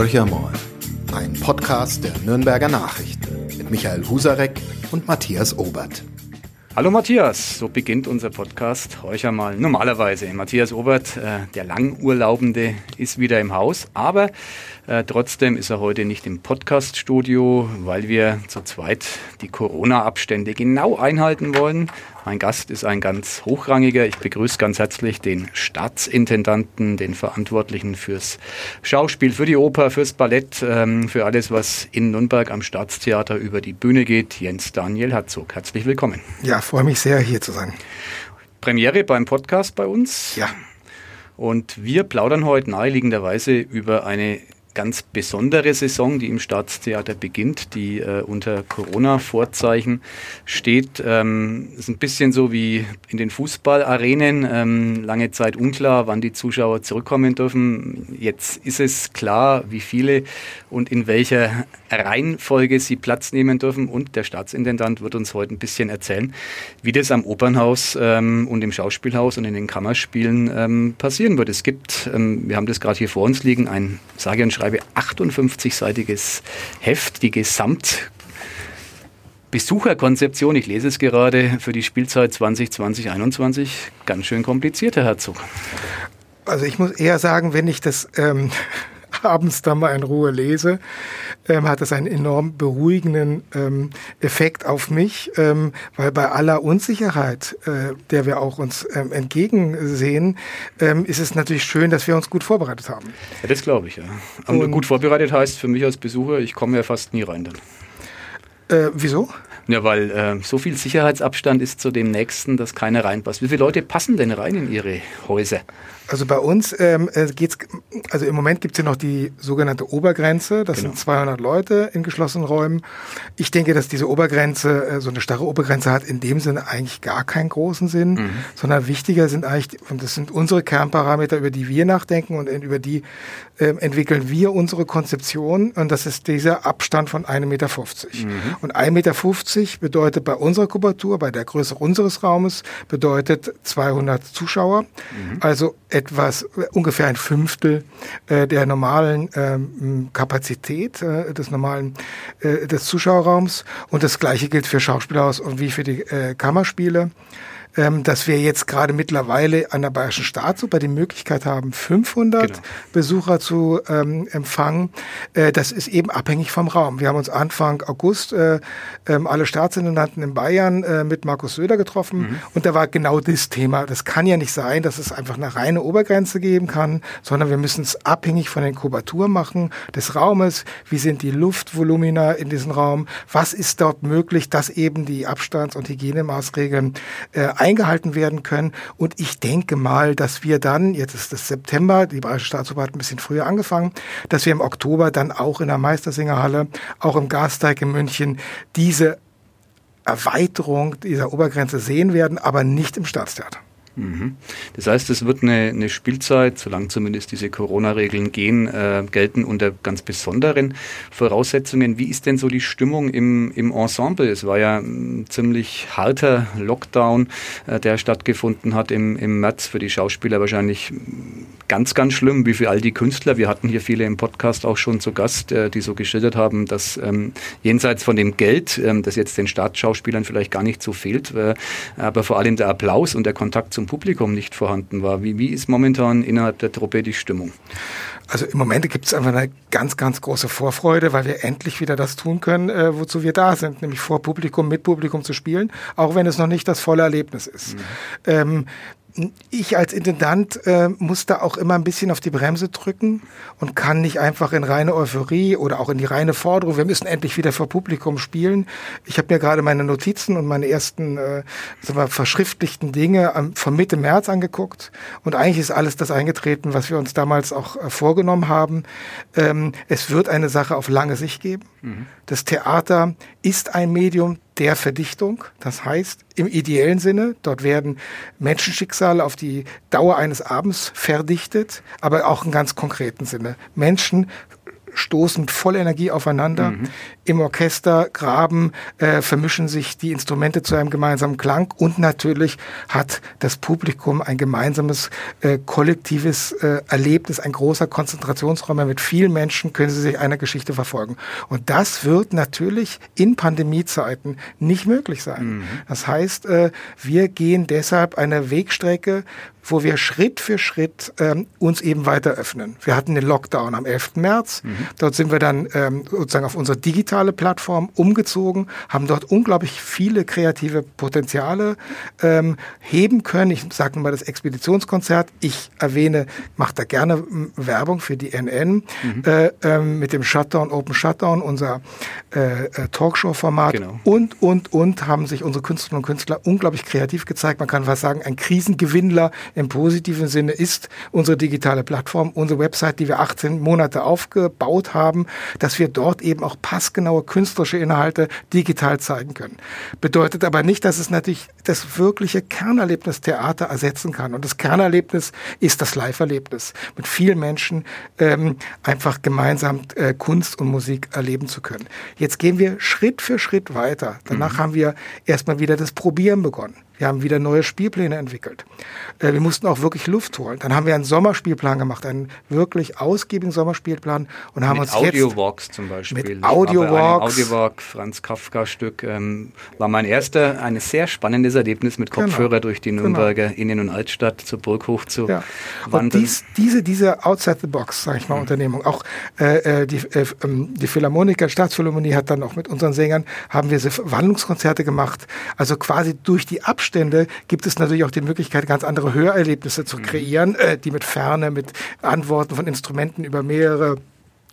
Horcher mal, ein Podcast der Nürnberger Nachrichten mit Michael Husarek und Matthias Obert. Hallo Matthias, so beginnt unser Podcast. Horcher mal normalerweise. Matthias Obert, äh, der Langurlaubende, ist wieder im Haus, aber äh, trotzdem ist er heute nicht im Podcast-Studio, weil wir zu zweit die Corona-Abstände genau einhalten wollen. Mein Gast ist ein ganz hochrangiger. Ich begrüße ganz herzlich den Staatsintendanten, den Verantwortlichen fürs Schauspiel, für die Oper, fürs Ballett, ähm, für alles, was in Nürnberg am Staatstheater über die Bühne geht. Jens Daniel Herzog. Herzlich willkommen. Ja, freue mich sehr, hier zu sein. Premiere beim Podcast bei uns. Ja. Und wir plaudern heute naheliegenderweise über eine ganz besondere Saison, die im Staatstheater beginnt, die äh, unter Corona-Vorzeichen steht. Ähm, ist ein bisschen so wie in den Fußballarenen. Ähm, lange Zeit unklar, wann die Zuschauer zurückkommen dürfen. Jetzt ist es klar, wie viele und in welcher Reihenfolge sie Platz nehmen dürfen. Und der Staatsintendant wird uns heute ein bisschen erzählen, wie das am Opernhaus ähm, und im Schauspielhaus und in den Kammerspielen ähm, passieren wird. Es gibt, ähm, wir haben das gerade hier vor uns liegen, ein sage und schreibe 58-seitiges Heft, die Gesamt Besucherkonzeption, ich lese es gerade, für die Spielzeit 2020-21. Ganz schön kompliziert, Herr Herzog. Also ich muss eher sagen, wenn ich das ähm, abends dann mal in Ruhe lese, ähm, hat das einen enorm beruhigenden ähm, Effekt auf mich, ähm, weil bei aller Unsicherheit, äh, der wir auch uns ähm, entgegensehen, ähm, ist es natürlich schön, dass wir uns gut vorbereitet haben. Ja, das glaube ich, ja. Und gut vorbereitet heißt für mich als Besucher, ich komme ja fast nie rein dann. Äh, wieso? Ja, weil äh, so viel Sicherheitsabstand ist zu dem nächsten, dass keiner reinpasst. Wie viele Leute passen denn rein in ihre Häuser? Also bei uns ähm, äh, geht's, also im Moment gibt's ja noch die sogenannte Obergrenze. Das genau. sind 200 Leute in geschlossenen Räumen. Ich denke, dass diese Obergrenze, äh, so eine starre Obergrenze hat in dem Sinne eigentlich gar keinen großen Sinn, mhm. sondern wichtiger sind eigentlich, und das sind unsere Kernparameter, über die wir nachdenken und über die äh, entwickeln wir unsere Konzeption. Und das ist dieser Abstand von 1,50 Meter. Mhm. Und 1,50 Meter bedeutet bei unserer Kubatur, bei der Größe unseres Raumes, bedeutet 200 Zuschauer. Mhm. Also etwas, ungefähr ein Fünftel äh, der normalen ähm, Kapazität äh, des normalen äh, des Zuschauerraums. Und das Gleiche gilt für Schauspielhaus und wie für die äh, Kammerspiele ähm, dass wir jetzt gerade mittlerweile an der Bayerischen Staatsoper die Möglichkeit haben, 500 genau. Besucher zu ähm, empfangen. Äh, das ist eben abhängig vom Raum. Wir haben uns Anfang August äh, äh, alle Staatsintendanten in Bayern äh, mit Markus Söder getroffen mhm. und da war genau das Thema. Das kann ja nicht sein, dass es einfach eine reine Obergrenze geben kann, sondern wir müssen es abhängig von den Kubaturen machen des Raumes. Wie sind die Luftvolumina in diesem Raum? Was ist dort möglich, dass eben die Abstands- und Hygienemaßregeln äh, eingehalten werden können. Und ich denke mal, dass wir dann, jetzt ist es September, die Bayerische Staatsoper hat ein bisschen früher angefangen, dass wir im Oktober dann auch in der Meistersingerhalle, auch im Gasteig in München, diese Erweiterung dieser Obergrenze sehen werden, aber nicht im Staatstheater. Mhm. Das heißt, es wird eine, eine Spielzeit, solange zumindest diese Corona-Regeln gehen, äh, gelten unter ganz besonderen Voraussetzungen. Wie ist denn so die Stimmung im, im Ensemble? Es war ja ein ziemlich harter Lockdown, äh, der stattgefunden hat im, im März für die Schauspieler wahrscheinlich ganz, ganz schlimm, wie für all die Künstler. Wir hatten hier viele im Podcast auch schon zu Gast, äh, die so geschildert haben, dass ähm, jenseits von dem Geld, ähm, das jetzt den Staatsschauspielern vielleicht gar nicht so fehlt, äh, aber vor allem der Applaus und der Kontakt zum Publikum nicht vorhanden war. Wie, wie ist momentan innerhalb der Truppe die Stimmung? Also im Moment gibt es einfach eine ganz, ganz große Vorfreude, weil wir endlich wieder das tun können, äh, wozu wir da sind, nämlich vor Publikum, mit Publikum zu spielen, auch wenn es noch nicht das volle Erlebnis ist. Mhm. Ähm, ich als Intendant äh, muss da auch immer ein bisschen auf die Bremse drücken und kann nicht einfach in reine Euphorie oder auch in die reine Forderung, wir müssen endlich wieder vor Publikum spielen. Ich habe mir gerade meine Notizen und meine ersten äh, sagen wir, verschriftlichten Dinge am, von Mitte März angeguckt und eigentlich ist alles das eingetreten, was wir uns damals auch äh, vorgenommen haben. Ähm, es wird eine Sache auf lange Sicht geben. Mhm. Das Theater ist ein Medium, der Verdichtung. Das heißt, im ideellen Sinne, dort werden Menschenschicksale auf die Dauer eines Abends verdichtet, aber auch im ganz konkreten Sinne. Menschen stoßen mit voller Energie aufeinander. Mhm. Im Orchester graben, äh, vermischen sich die Instrumente zu einem gemeinsamen Klang und natürlich hat das Publikum ein gemeinsames äh, kollektives äh, Erlebnis, ein großer Konzentrationsraum. Mit vielen Menschen können sie sich einer Geschichte verfolgen. Und das wird natürlich in Pandemiezeiten nicht möglich sein. Mhm. Das heißt, äh, wir gehen deshalb eine Wegstrecke, wo wir Schritt für Schritt ähm, uns eben weiter öffnen. Wir hatten den Lockdown am 11. März. Mhm. Dort sind wir dann ähm, sozusagen auf unsere digitale Plattform umgezogen, haben dort unglaublich viele kreative Potenziale ähm, heben können. Ich sage mal das Expeditionskonzert. Ich erwähne, mache da gerne Werbung für die NN mhm. äh, äh, mit dem Shutdown, Open Shutdown, unser äh, äh, Talkshow-Format genau. und, und, und haben sich unsere Künstlerinnen und Künstler unglaublich kreativ gezeigt. Man kann fast sagen, ein Krisengewinnler im positiven Sinne ist unsere digitale Plattform, unsere Website, die wir 18 Monate aufgebaut haben, dass wir dort eben auch passgenaue künstlerische Inhalte digital zeigen können. Bedeutet aber nicht, dass es natürlich das wirkliche Kernerlebnis Theater ersetzen kann. Und das Kernerlebnis ist das Live-Erlebnis, mit vielen Menschen ähm, einfach gemeinsam äh, Kunst und Musik erleben zu können. Jetzt gehen wir Schritt für Schritt weiter. Danach mhm. haben wir erstmal wieder das Probieren begonnen. Wir haben wieder neue Spielpläne entwickelt. Äh, wir mussten auch wirklich Luft holen. Dann haben wir einen Sommerspielplan gemacht, einen wirklich ausgiebigen Sommerspielplan und haben mit uns Audio jetzt Walks zum Beispiel. Mit Audio Walks. Audio Walk, Franz Kafka Stück ähm, war mein erster, ein sehr spannendes Erlebnis mit genau. Kopfhörer genau. durch die Nürnberger genau. Innen- und Altstadt zur Burg hoch zu ja. wandern. Und dies, diese, diese Outside the Box, sage ich mal, mhm. Unternehmung. Auch äh, äh die, äh, ähm, die Philharmoniker, Staatsphilharmonie hat dann auch mit unseren Sängern haben wir Wandlungskonzerte gemacht. Also quasi durch die Abstand Abstände gibt es natürlich auch die Möglichkeit, ganz andere Hörerlebnisse zu mhm. kreieren, äh, die mit Ferne, mit Antworten von Instrumenten über mehrere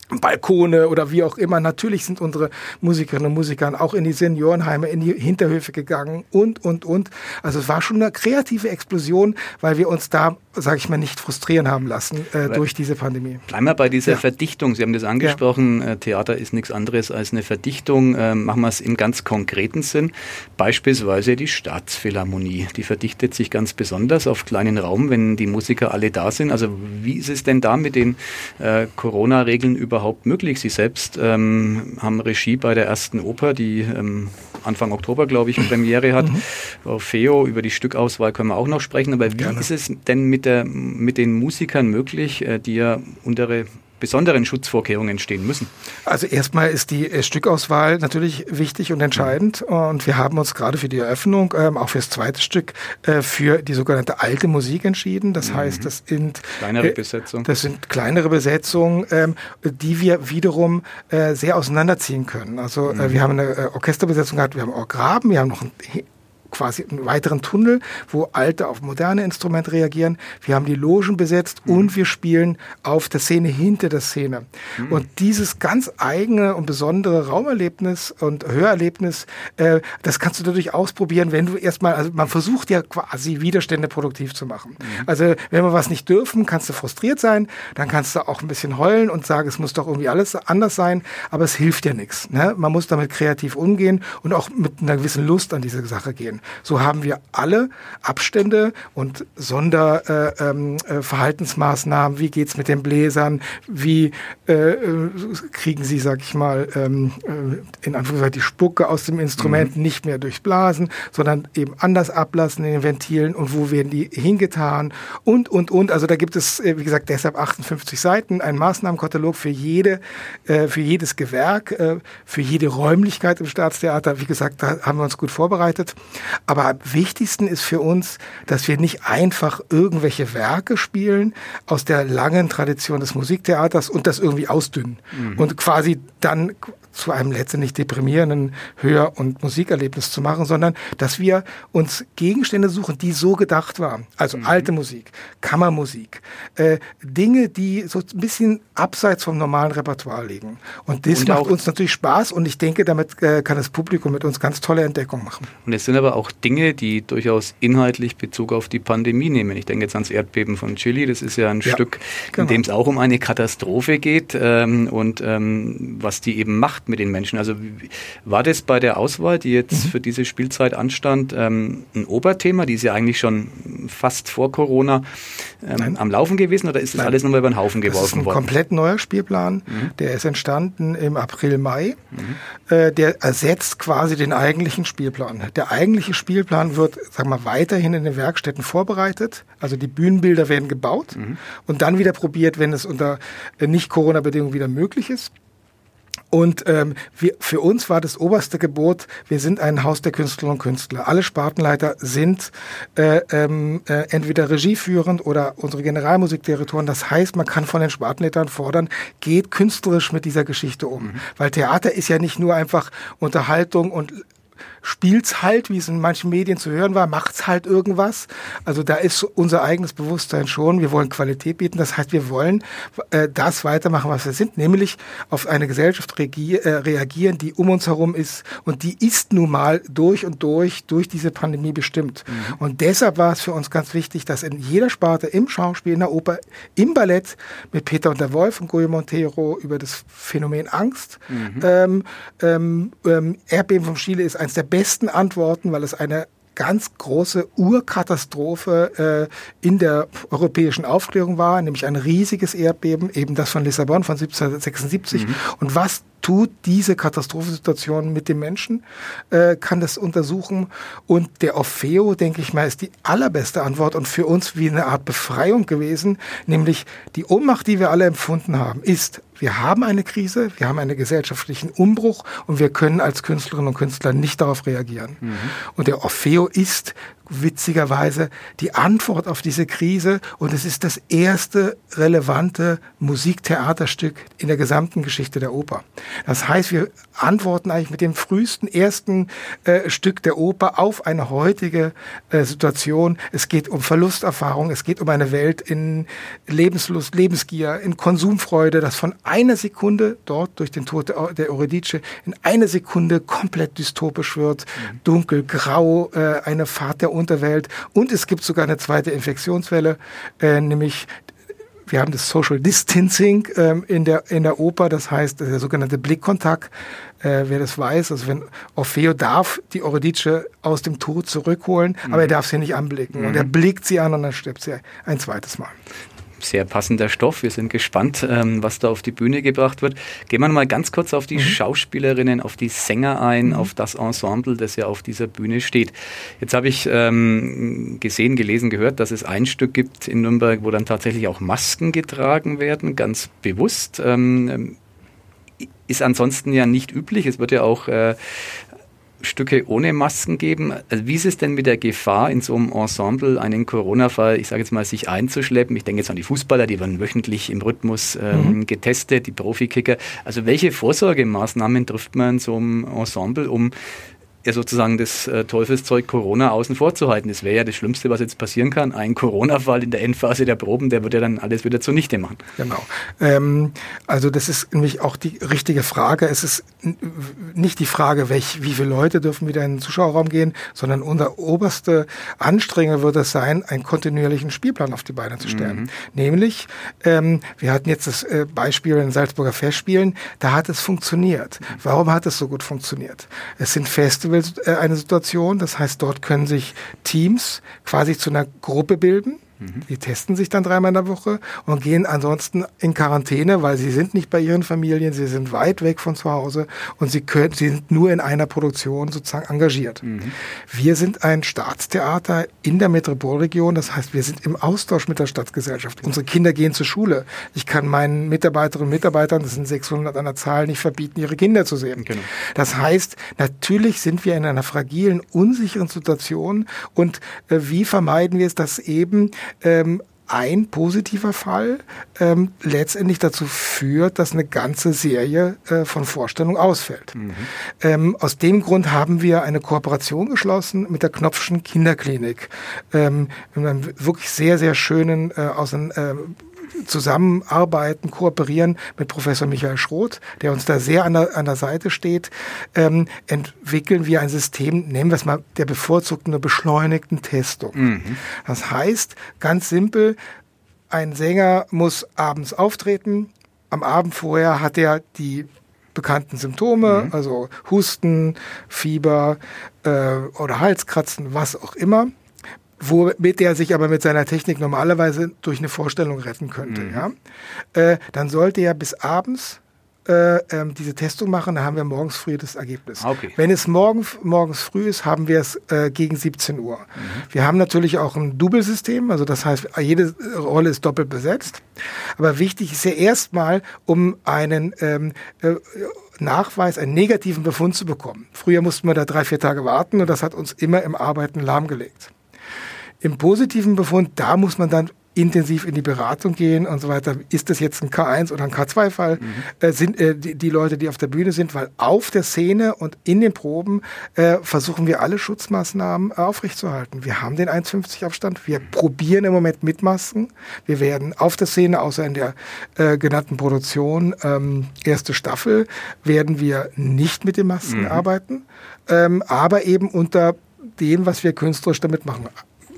Balkone oder wie auch immer. Natürlich sind unsere Musikerinnen und Musiker auch in die Seniorenheime, in die Hinterhöfe gegangen und, und, und. Also es war schon eine kreative Explosion, weil wir uns da, sage ich mal, nicht frustrieren haben lassen äh, durch diese Pandemie. Bleiben wir bei dieser ja. Verdichtung. Sie haben das angesprochen. Ja. Äh, Theater ist nichts anderes als eine Verdichtung. Ähm, machen wir es im ganz konkreten Sinn. Beispielsweise die Staatsphilharmonie. Die verdichtet sich ganz besonders auf kleinen Raum, wenn die Musiker alle da sind. Also wie ist es denn da mit den äh, Corona-Regeln über überhaupt möglich? Sie selbst ähm, haben Regie bei der ersten Oper, die ähm, Anfang Oktober, glaube ich, Premiere hat. Mhm. Orfeo, über die Stückauswahl können wir auch noch sprechen. Aber wie Gerne. ist es denn mit, der, mit den Musikern möglich, äh, die ja unter besonderen Schutzvorkehrungen stehen müssen? Also erstmal ist die äh, Stückauswahl natürlich wichtig und entscheidend und wir haben uns gerade für die Eröffnung, ähm, auch fürs zweite Stück, äh, für die sogenannte alte Musik entschieden. Das mhm. heißt, das sind kleinere äh, Besetzungen. Das sind kleinere Besetzungen, ähm, die wir wiederum äh, sehr auseinanderziehen können. Also äh, mhm. wir haben eine äh, Orchesterbesetzung gehabt, wir haben auch Graben, wir haben noch ein quasi einen weiteren Tunnel, wo alte auf moderne Instrumente reagieren. Wir haben die Logen besetzt mhm. und wir spielen auf der Szene hinter der Szene. Mhm. Und dieses ganz eigene und besondere Raumerlebnis und Hörerlebnis, äh, das kannst du dadurch ausprobieren, wenn du erstmal, also man versucht ja quasi Widerstände produktiv zu machen. Mhm. Also wenn wir was nicht dürfen, kannst du frustriert sein, dann kannst du auch ein bisschen heulen und sagen, es muss doch irgendwie alles anders sein, aber es hilft ja nichts. Ne? Man muss damit kreativ umgehen und auch mit einer gewissen Lust an diese Sache gehen. So haben wir alle Abstände und Sonderverhaltensmaßnahmen. Äh, ähm, äh, wie geht's mit den Bläsern? Wie äh, äh, kriegen sie, sag ich mal, ähm, äh, in Anführungszeichen die Spucke aus dem Instrument mhm. nicht mehr durchblasen, sondern eben anders ablassen in den Ventilen und wo werden die hingetan und, und, und. Also da gibt es, wie gesagt, deshalb 58 Seiten, ein Maßnahmenkatalog für jede, für jedes Gewerk, für jede Räumlichkeit im Staatstheater. Wie gesagt, da haben wir uns gut vorbereitet. Aber am wichtigsten ist für uns, dass wir nicht einfach irgendwelche Werke spielen aus der langen Tradition des Musiktheaters und das irgendwie ausdünnen mhm. und quasi dann zu einem letztendlich deprimierenden Hör- und Musikerlebnis zu machen, sondern dass wir uns Gegenstände suchen, die so gedacht waren. Also mhm. alte Musik, Kammermusik, äh, Dinge, die so ein bisschen abseits vom normalen Repertoire liegen. Und das und macht uns natürlich Spaß und ich denke, damit äh, kann das Publikum mit uns ganz tolle Entdeckungen machen. Und es sind aber auch Dinge, die durchaus inhaltlich Bezug auf die Pandemie nehmen. Ich denke jetzt ans Erdbeben von Chile. Das ist ja ein ja, Stück, genau. in dem es auch um eine Katastrophe geht ähm, und ähm, was die eben macht mit den Menschen. Also war das bei der Auswahl, die jetzt mhm. für diese Spielzeit anstand, ähm, ein Oberthema? Die ist ja eigentlich schon fast vor Corona ähm, am Laufen gewesen oder ist das Nein. alles nochmal über den Haufen geworfen worden? Das ist ein worden? komplett neuer Spielplan. Mhm. Der ist entstanden im April, Mai. Mhm. Äh, der ersetzt quasi den eigentlichen Spielplan. Der eigentliche Spielplan wird, sagen wir, weiterhin in den Werkstätten vorbereitet. Also die Bühnenbilder werden gebaut mhm. und dann wieder probiert, wenn es unter äh, Nicht-Corona-Bedingungen wieder möglich ist. Und ähm, wir, für uns war das oberste Gebot, wir sind ein Haus der Künstlerinnen und Künstler. Alle Spartenleiter sind äh, ähm, äh, entweder regieführend oder unsere Generalmusikdirektoren. Das heißt, man kann von den Spartenleitern fordern, geht künstlerisch mit dieser Geschichte um. Mhm. Weil Theater ist ja nicht nur einfach Unterhaltung und spielt's halt, wie es in manchen Medien zu hören war, macht's halt irgendwas. Also da ist unser eigenes Bewusstsein schon. Wir wollen Qualität bieten. Das heißt, wir wollen äh, das weitermachen, was wir sind, nämlich auf eine Gesellschaft äh, reagieren, die um uns herum ist. Und die ist nun mal durch und durch durch diese Pandemie bestimmt. Mhm. Und deshalb war es für uns ganz wichtig, dass in jeder Sparte, im Schauspiel, in der Oper, im Ballett mit Peter und der Wolf und Goyo Montero über das Phänomen Angst. Mhm. Ähm, ähm, ähm, Erdbeben vom Chile ist eines der besten Antworten, weil es eine ganz große Urkatastrophe äh, in der europäischen Aufklärung war, nämlich ein riesiges Erdbeben, eben das von Lissabon von 1776. Mhm. Und was tut diese Katastrophensituation mit dem Menschen, äh, kann das untersuchen. Und der Orfeo, denke ich mal, ist die allerbeste Antwort und für uns wie eine Art Befreiung gewesen, nämlich die Ohnmacht, die wir alle empfunden haben, ist wir haben eine Krise, wir haben einen gesellschaftlichen Umbruch und wir können als Künstlerinnen und Künstler nicht darauf reagieren. Mhm. Und der Orfeo ist witzigerweise die Antwort auf diese Krise und es ist das erste relevante Musiktheaterstück in der gesamten Geschichte der Oper. Das heißt, wir antworten eigentlich mit dem frühesten ersten äh, Stück der Oper auf eine heutige äh, Situation. Es geht um Verlusterfahrung, es geht um eine Welt in Lebenslust, Lebensgier, in Konsumfreude, das von einer Sekunde dort durch den Tod der Eurydice in eine Sekunde komplett dystopisch wird, mhm. dunkel, grau, äh, eine Fahrt der Unterwelt und es gibt sogar eine zweite Infektionswelle, äh, nämlich wir haben das Social Distancing ähm, in, der, in der Oper, das heißt der sogenannte Blickkontakt. Äh, wer das weiß, also wenn Orfeo darf die Eurydice aus dem Tod zurückholen, mhm. aber er darf sie nicht anblicken. Mhm. Und er blickt sie an und dann stirbt sie ein zweites Mal sehr passender Stoff. Wir sind gespannt, ähm, was da auf die Bühne gebracht wird. Gehen wir mal ganz kurz auf die mhm. Schauspielerinnen, auf die Sänger ein, mhm. auf das Ensemble, das ja auf dieser Bühne steht. Jetzt habe ich ähm, gesehen, gelesen, gehört, dass es ein Stück gibt in Nürnberg, wo dann tatsächlich auch Masken getragen werden, ganz bewusst. Ähm, ist ansonsten ja nicht üblich. Es wird ja auch äh, Stücke ohne Masken geben. Also wie ist es denn mit der Gefahr, in so einem Ensemble einen Corona-Fall, ich sage jetzt mal, sich einzuschleppen? Ich denke jetzt an die Fußballer, die werden wöchentlich im Rhythmus ähm, mhm. getestet, die Profikicker. Also welche Vorsorgemaßnahmen trifft man in so einem Ensemble, um ja sozusagen das äh, Teufelszeug Corona außen vor zu halten. Das wäre ja das Schlimmste, was jetzt passieren kann. Ein Corona-Fall in der Endphase der Proben, der wird ja dann alles wieder zunichte machen. Genau. Ähm, also das ist nämlich auch die richtige Frage. Es ist nicht die Frage, welch, wie viele Leute dürfen wieder in den Zuschauerraum gehen, sondern unser oberste Anstrengung wird es sein, einen kontinuierlichen Spielplan auf die Beine zu stellen. Mhm. Nämlich, ähm, wir hatten jetzt das äh, Beispiel in den Salzburger Festspielen, da hat es funktioniert. Warum hat es so gut funktioniert? Es sind Festivals, äh, eine Situation. Das heißt, dort können sich Teams quasi zu einer Gruppe bilden Mhm. Die testen sich dann dreimal in der Woche und gehen ansonsten in Quarantäne, weil sie sind nicht bei ihren Familien, sie sind weit weg von zu Hause und sie, können, sie sind nur in einer Produktion sozusagen engagiert. Mhm. Wir sind ein Staatstheater in der Metropolregion, das heißt, wir sind im Austausch mit der Stadtgesellschaft. Unsere Kinder gehen zur Schule. Ich kann meinen Mitarbeiterinnen und Mitarbeitern, das sind 600 an der Zahl, nicht verbieten, ihre Kinder zu sehen. Genau. Das heißt, natürlich sind wir in einer fragilen, unsicheren Situation und äh, wie vermeiden wir es, dass eben ähm, ein positiver Fall ähm, letztendlich dazu führt, dass eine ganze Serie äh, von Vorstellungen ausfällt. Mhm. Ähm, aus dem Grund haben wir eine Kooperation geschlossen mit der Knopfschen Kinderklinik. Ähm, mit einem wirklich sehr, sehr schönen, äh, aus einem, äh, zusammenarbeiten, kooperieren mit Professor Michael Schroth, der uns da sehr an der, an der Seite steht, ähm, entwickeln wir ein System, nennen wir es mal der bevorzugten beschleunigten Testung. Mhm. Das heißt, ganz simpel, ein Sänger muss abends auftreten. Am Abend vorher hat er die bekannten Symptome, mhm. also Husten, Fieber äh, oder Halskratzen, was auch immer womit er sich aber mit seiner Technik normalerweise durch eine Vorstellung retten könnte. Mhm. Ja? Äh, dann sollte er bis abends äh, ähm, diese Testung machen, dann haben wir morgens früh das Ergebnis. Okay. Wenn es morgen, morgens früh ist, haben wir es äh, gegen 17 Uhr. Mhm. Wir haben natürlich auch ein Double-System, also das heißt, jede Rolle ist doppelt besetzt. Aber wichtig ist ja erstmal, um einen ähm, äh, Nachweis, einen negativen Befund zu bekommen. Früher mussten wir da drei, vier Tage warten und das hat uns immer im Arbeiten lahmgelegt. Im positiven Befund, da muss man dann intensiv in die Beratung gehen und so weiter. Ist das jetzt ein K1 oder ein K2-Fall? Mhm. Äh, sind äh, die, die, Leute, die auf der Bühne sind, weil auf der Szene und in den Proben äh, versuchen wir alle Schutzmaßnahmen aufrechtzuerhalten. Wir haben den 1,50 Abstand. Wir probieren im Moment mit Masken. Wir werden auf der Szene, außer in der äh, genannten Produktion, ähm, erste Staffel, werden wir nicht mit den Masken mhm. arbeiten, ähm, aber eben unter dem, was wir künstlerisch damit machen.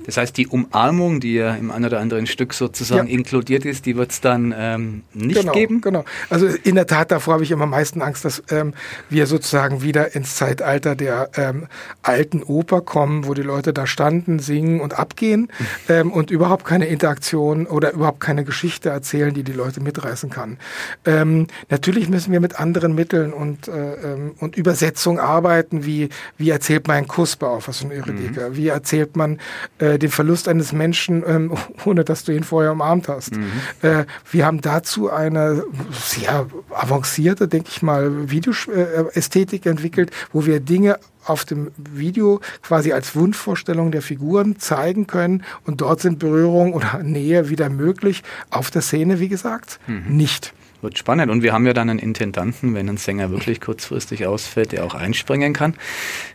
Das heißt, die Umarmung, die ja im einen oder anderen Stück sozusagen ja. inkludiert ist, die wird es dann ähm, nicht genau, geben? Genau. Also in der Tat, davor habe ich immer am meisten Angst, dass ähm, wir sozusagen wieder ins Zeitalter der ähm, alten Oper kommen, wo die Leute da standen, singen und abgehen ähm, und überhaupt keine Interaktion oder überhaupt keine Geschichte erzählen, die die Leute mitreißen kann. Ähm, natürlich müssen wir mit anderen Mitteln und, äh, ähm, und Übersetzung arbeiten, wie, wie erzählt man einen Kuss bei Auffassung Eurydiker, mhm. wie erzählt man äh, äh, den Verlust eines Menschen, ähm, ohne dass du ihn vorher umarmt hast. Mhm. Äh, wir haben dazu eine sehr avancierte, denke ich mal, Videoästhetik entwickelt, wo wir Dinge auf dem Video quasi als Wunschvorstellung der Figuren zeigen können und dort sind Berührung oder Nähe wieder möglich. Auf der Szene, wie gesagt, mhm. nicht. Wird spannend. Und wir haben ja dann einen Intendanten, wenn ein Sänger wirklich kurzfristig ausfällt, der auch einspringen kann.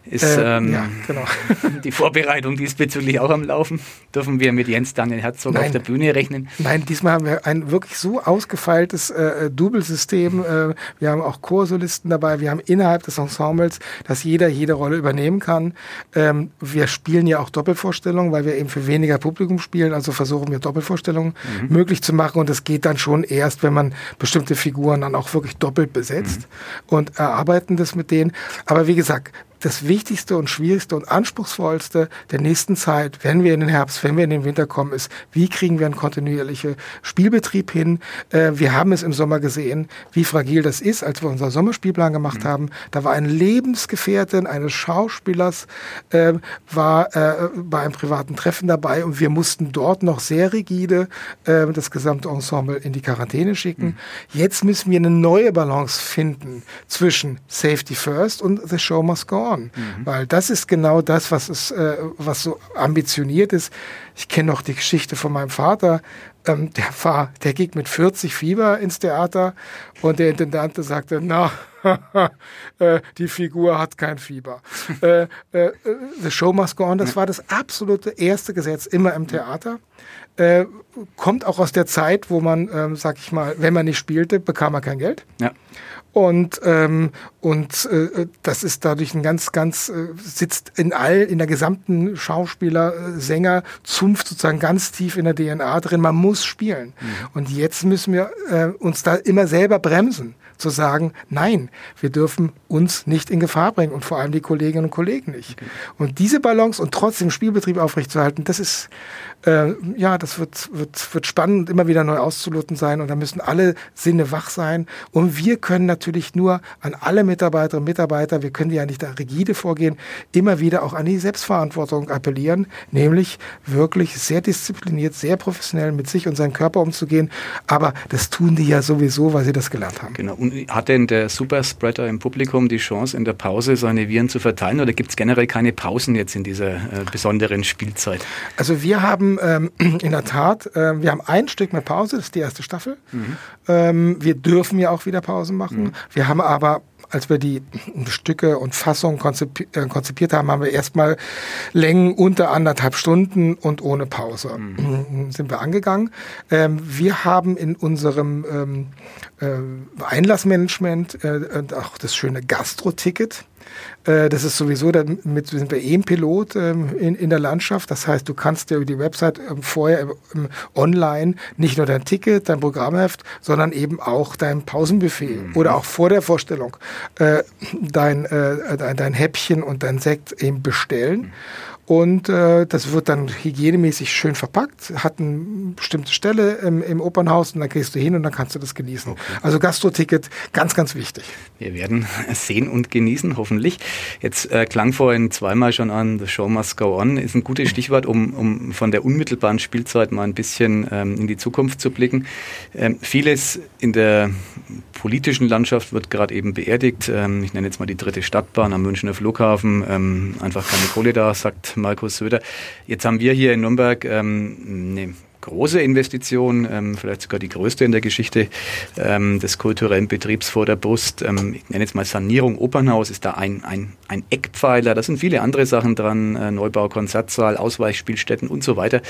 Ist äh, ähm, ja, genau. die Vorbereitung diesbezüglich auch am Laufen? Dürfen wir mit Jens Daniel Herzog Nein. auf der Bühne rechnen? Nein, diesmal haben wir ein wirklich so ausgefeiltes äh, Doublesystem. Äh, wir haben auch Chorsolisten dabei. Wir haben innerhalb des Ensembles, dass jeder jede Rolle übernehmen kann. Ähm, wir spielen ja auch Doppelvorstellungen, weil wir eben für weniger Publikum spielen. Also versuchen wir Doppelvorstellungen mhm. möglich zu machen. Und das geht dann schon erst, wenn man bestimmte bestimmte Figuren dann auch wirklich doppelt besetzt mhm. und erarbeiten das mit denen. Aber wie gesagt, das Wichtigste und Schwierigste und Anspruchsvollste der nächsten Zeit, wenn wir in den Herbst, wenn wir in den Winter kommen, ist, wie kriegen wir einen kontinuierlichen Spielbetrieb hin? Äh, wir haben es im Sommer gesehen, wie fragil das ist, als wir unseren Sommerspielplan gemacht mhm. haben. Da war ein Lebensgefährtin eines Schauspielers, äh, war äh, bei einem privaten Treffen dabei und wir mussten dort noch sehr rigide äh, das gesamte Ensemble in die Quarantäne schicken. Mhm. Jetzt müssen wir eine neue Balance finden zwischen Safety First und The Show Must Go on. Mhm. Weil das ist genau das, was, ist, äh, was so ambitioniert ist. Ich kenne noch die Geschichte von meinem Vater. Ähm, der war, der ging mit 40 Fieber ins Theater und der Intendante sagte, na, die Figur hat kein Fieber. äh, äh, the show must go on, das war das absolute erste Gesetz immer im Theater. Äh, kommt auch aus der Zeit, wo man, ähm, sag ich mal, wenn man nicht spielte, bekam man kein Geld. Ja. Und, ähm, und äh, das ist dadurch ein ganz, ganz, äh, sitzt in all, in der gesamten Schauspieler, äh, Sänger, Zunft sozusagen ganz tief in der DNA drin. Man muss spielen. Mhm. Und jetzt müssen wir äh, uns da immer selber bremsen zu sagen, nein, wir dürfen uns nicht in Gefahr bringen und vor allem die Kolleginnen und Kollegen nicht. Und diese Balance und trotzdem Spielbetrieb aufrechtzuerhalten, das ist, äh, ja, das wird, wird, wird spannend, immer wieder neu auszuloten sein und da müssen alle Sinne wach sein. Und wir können natürlich nur an alle Mitarbeiterinnen und Mitarbeiter, wir können ja nicht da rigide vorgehen, immer wieder auch an die Selbstverantwortung appellieren, nämlich wirklich sehr diszipliniert, sehr professionell mit sich und seinem Körper umzugehen. Aber das tun die ja sowieso, weil sie das gelernt haben. Genau. Hat denn der Superspreader im Publikum die Chance, in der Pause seine Viren zu verteilen oder gibt es generell keine Pausen jetzt in dieser äh, besonderen Spielzeit? Also wir haben ähm, in der Tat, äh, wir haben ein Stück mit Pause, das ist die erste Staffel. Mhm. Ähm, wir dürfen ja auch wieder Pausen machen. Mhm. Wir haben aber als wir die Stücke und Fassungen äh, konzipiert haben, haben wir erstmal Längen unter anderthalb Stunden und ohne Pause mhm. sind wir angegangen. Ähm, wir haben in unserem ähm, äh, Einlassmanagement äh, auch das schöne Gastro-Ticket äh, das ist sowieso, damit sind wir eh ein Pilot ähm, in, in der Landschaft. Das heißt, du kannst ja über die Website ähm, vorher ähm, online nicht nur dein Ticket, dein Programmheft, sondern eben auch dein Pausenbuffet mhm. oder auch vor der Vorstellung äh, dein, dein, dein Häppchen und dein Sekt eben bestellen. Mhm. Und äh, das wird dann hygienemäßig schön verpackt, hat eine bestimmte Stelle im, im Opernhaus und dann gehst du hin und dann kannst du das genießen. Okay. Also Gastro-Ticket, ganz, ganz wichtig. Wir werden sehen und genießen, hoffentlich. Jetzt äh, klang vorhin zweimal schon an, The Show Must Go On, ist ein gutes Stichwort, um, um von der unmittelbaren Spielzeit mal ein bisschen ähm, in die Zukunft zu blicken. Ähm, vieles in der politischen Landschaft wird gerade eben beerdigt. Ähm, ich nenne jetzt mal die dritte Stadtbahn am Münchner Flughafen. Ähm, einfach keine Kohle da, sagt Markus Söder. Jetzt haben wir hier in Nürnberg ähm, eine große Investition, ähm, vielleicht sogar die größte in der Geschichte ähm, des kulturellen Betriebs vor der Brust. Ähm, ich nenne jetzt mal Sanierung Opernhaus ist da ein, ein, ein Eckpfeiler. Da sind viele andere Sachen dran, äh, Neubau, Konzertsaal, Ausweichspielstätten und so weiter.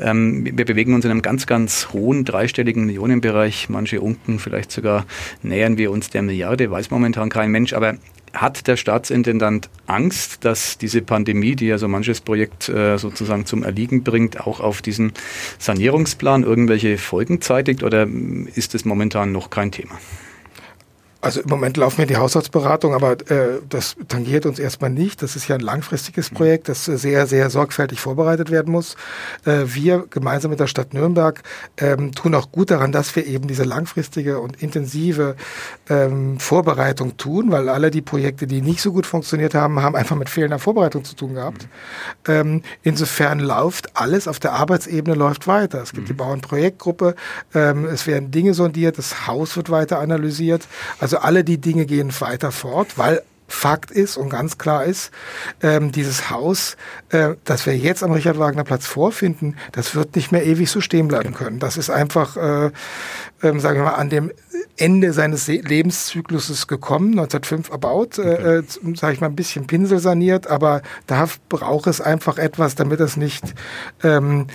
Ähm, wir bewegen uns in einem ganz, ganz hohen dreistelligen Millionenbereich. Manche unten, vielleicht sogar nähern wir uns der Milliarde, weiß momentan kein Mensch. Aber hat der Staatsintendant Angst, dass diese Pandemie, die ja so manches Projekt äh, sozusagen zum Erliegen bringt, auch auf diesen Sanierungsplan irgendwelche Folgen zeitigt oder ist es momentan noch kein Thema? Also im Moment laufen wir die Haushaltsberatung, aber äh, das tangiert uns erstmal nicht. Das ist ja ein langfristiges mhm. Projekt, das sehr, sehr sorgfältig vorbereitet werden muss. Äh, wir gemeinsam mit der Stadt Nürnberg ähm, tun auch gut daran, dass wir eben diese langfristige und intensive ähm, Vorbereitung tun, weil alle die Projekte, die nicht so gut funktioniert haben, haben einfach mit fehlender Vorbereitung zu tun gehabt. Mhm. Ähm, insofern läuft alles auf der Arbeitsebene läuft weiter. Es gibt mhm. die Bauernprojektgruppe, ähm, es werden Dinge sondiert, das Haus wird weiter analysiert. Also also alle die Dinge gehen weiter fort, weil Fakt ist und ganz klar ist, ähm, dieses Haus, äh, das wir jetzt am Richard Wagner Platz vorfinden, das wird nicht mehr ewig so stehen bleiben können. Das ist einfach, äh, äh, sagen wir mal, an dem Ende seines Lebenszykluses gekommen, 1905 erbaut, okay. äh, äh sage ich mal, ein bisschen Pinsel saniert, aber da braucht es einfach etwas, damit es nicht ähm,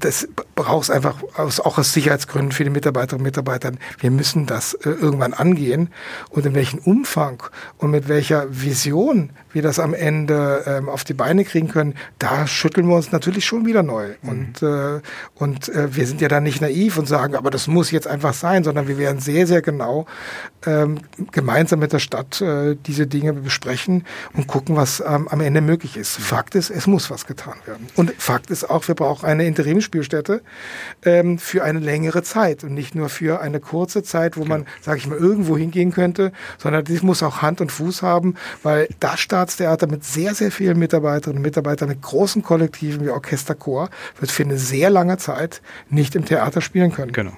das braucht es einfach aus, auch aus Sicherheitsgründen für die Mitarbeiterinnen und Mitarbeiter. Wir müssen das äh, irgendwann angehen und in welchem Umfang und mit welcher Vision wir das am Ende ähm, auf die Beine kriegen können, da schütteln wir uns natürlich schon wieder neu. Mhm. Und, äh, und äh, wir sind ja dann nicht naiv und sagen, aber das muss jetzt einfach sein, sondern wir werden sehr, sehr genau ähm, gemeinsam mit der Stadt äh, diese Dinge besprechen und gucken, was ähm, am Ende möglich ist. Fakt ist, es muss was getan werden. Und Fakt ist auch, wir brauchen eine Interimspielstätte ähm, für eine längere Zeit und nicht nur für eine kurze Zeit, wo man, sage ich mal, irgendwo hingehen könnte, sondern dies muss auch Hand und Fuß haben, weil das Staatstheater mit sehr, sehr vielen Mitarbeiterinnen und Mitarbeitern, mit großen Kollektiven wie Orchesterchor, wird für eine sehr lange Zeit nicht im Theater spielen können. Genau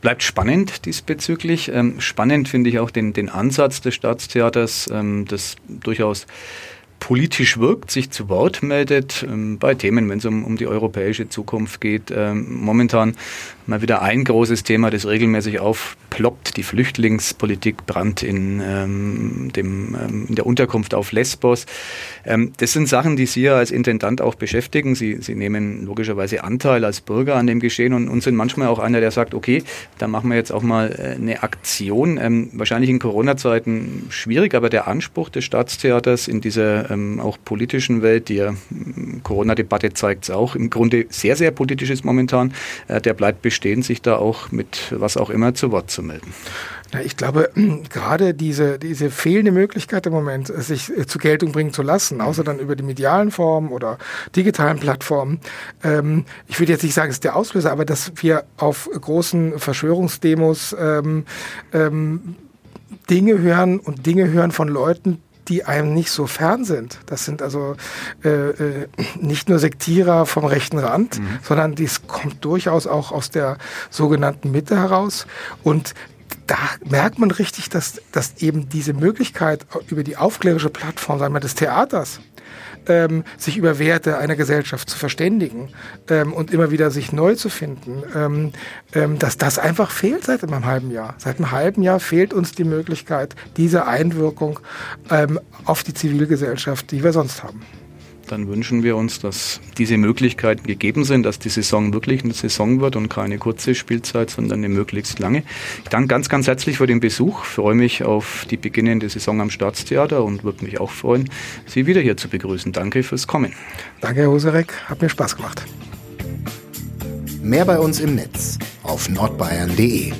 bleibt spannend diesbezüglich. Ähm, spannend finde ich auch den, den Ansatz des Staatstheaters, ähm, das durchaus politisch wirkt, sich zu Wort meldet ähm, bei Themen, wenn es um, um die europäische Zukunft geht. Ähm, momentan mal wieder ein großes Thema, das regelmäßig aufploppt. Die Flüchtlingspolitik brannt in, ähm, dem, ähm, in der Unterkunft auf Lesbos. Ähm, das sind Sachen, die Sie ja als Intendant auch beschäftigen. Sie, Sie nehmen logischerweise Anteil als Bürger an dem Geschehen und, und sind manchmal auch einer, der sagt, okay, da machen wir jetzt auch mal äh, eine Aktion. Ähm, wahrscheinlich in Corona-Zeiten schwierig, aber der Anspruch des Staatstheaters in dieser ähm, auch politischen Welt, die ja, Corona-Debatte zeigt es auch, im Grunde sehr, sehr politisch ist momentan, äh, der bleibt bestehen, sich da auch mit was auch immer zu Wort zu melden. Ich glaube, gerade diese, diese fehlende Möglichkeit im Moment, sich äh, zur Geltung bringen zu lassen, außer dann über die medialen Formen oder digitalen Plattformen. Ähm, ich würde jetzt nicht sagen, es ist der Auslöser, aber dass wir auf großen Verschwörungsdemos ähm, ähm, Dinge hören und Dinge hören von Leuten, die einem nicht so fern sind. Das sind also äh, äh, nicht nur Sektierer vom rechten Rand, mhm. sondern dies kommt durchaus auch aus der sogenannten Mitte heraus. Und da merkt man richtig, dass, dass eben diese Möglichkeit über die aufklärische Plattform, sagen wir, des Theaters, ähm, sich über Werte einer Gesellschaft zu verständigen ähm, und immer wieder sich neu zu finden, ähm, ähm, dass das einfach fehlt seit einem halben Jahr. Seit einem halben Jahr fehlt uns die Möglichkeit dieser Einwirkung ähm, auf die Zivilgesellschaft, die wir sonst haben dann wünschen wir uns, dass diese Möglichkeiten gegeben sind, dass die Saison wirklich eine Saison wird und keine kurze Spielzeit, sondern eine möglichst lange. Ich danke ganz, ganz herzlich für den Besuch, freue mich auf die beginnende Saison am Staatstheater und würde mich auch freuen, Sie wieder hier zu begrüßen. Danke fürs Kommen. Danke, Herr Hosarek, hat mir Spaß gemacht. Mehr bei uns im Netz auf nordbayern.de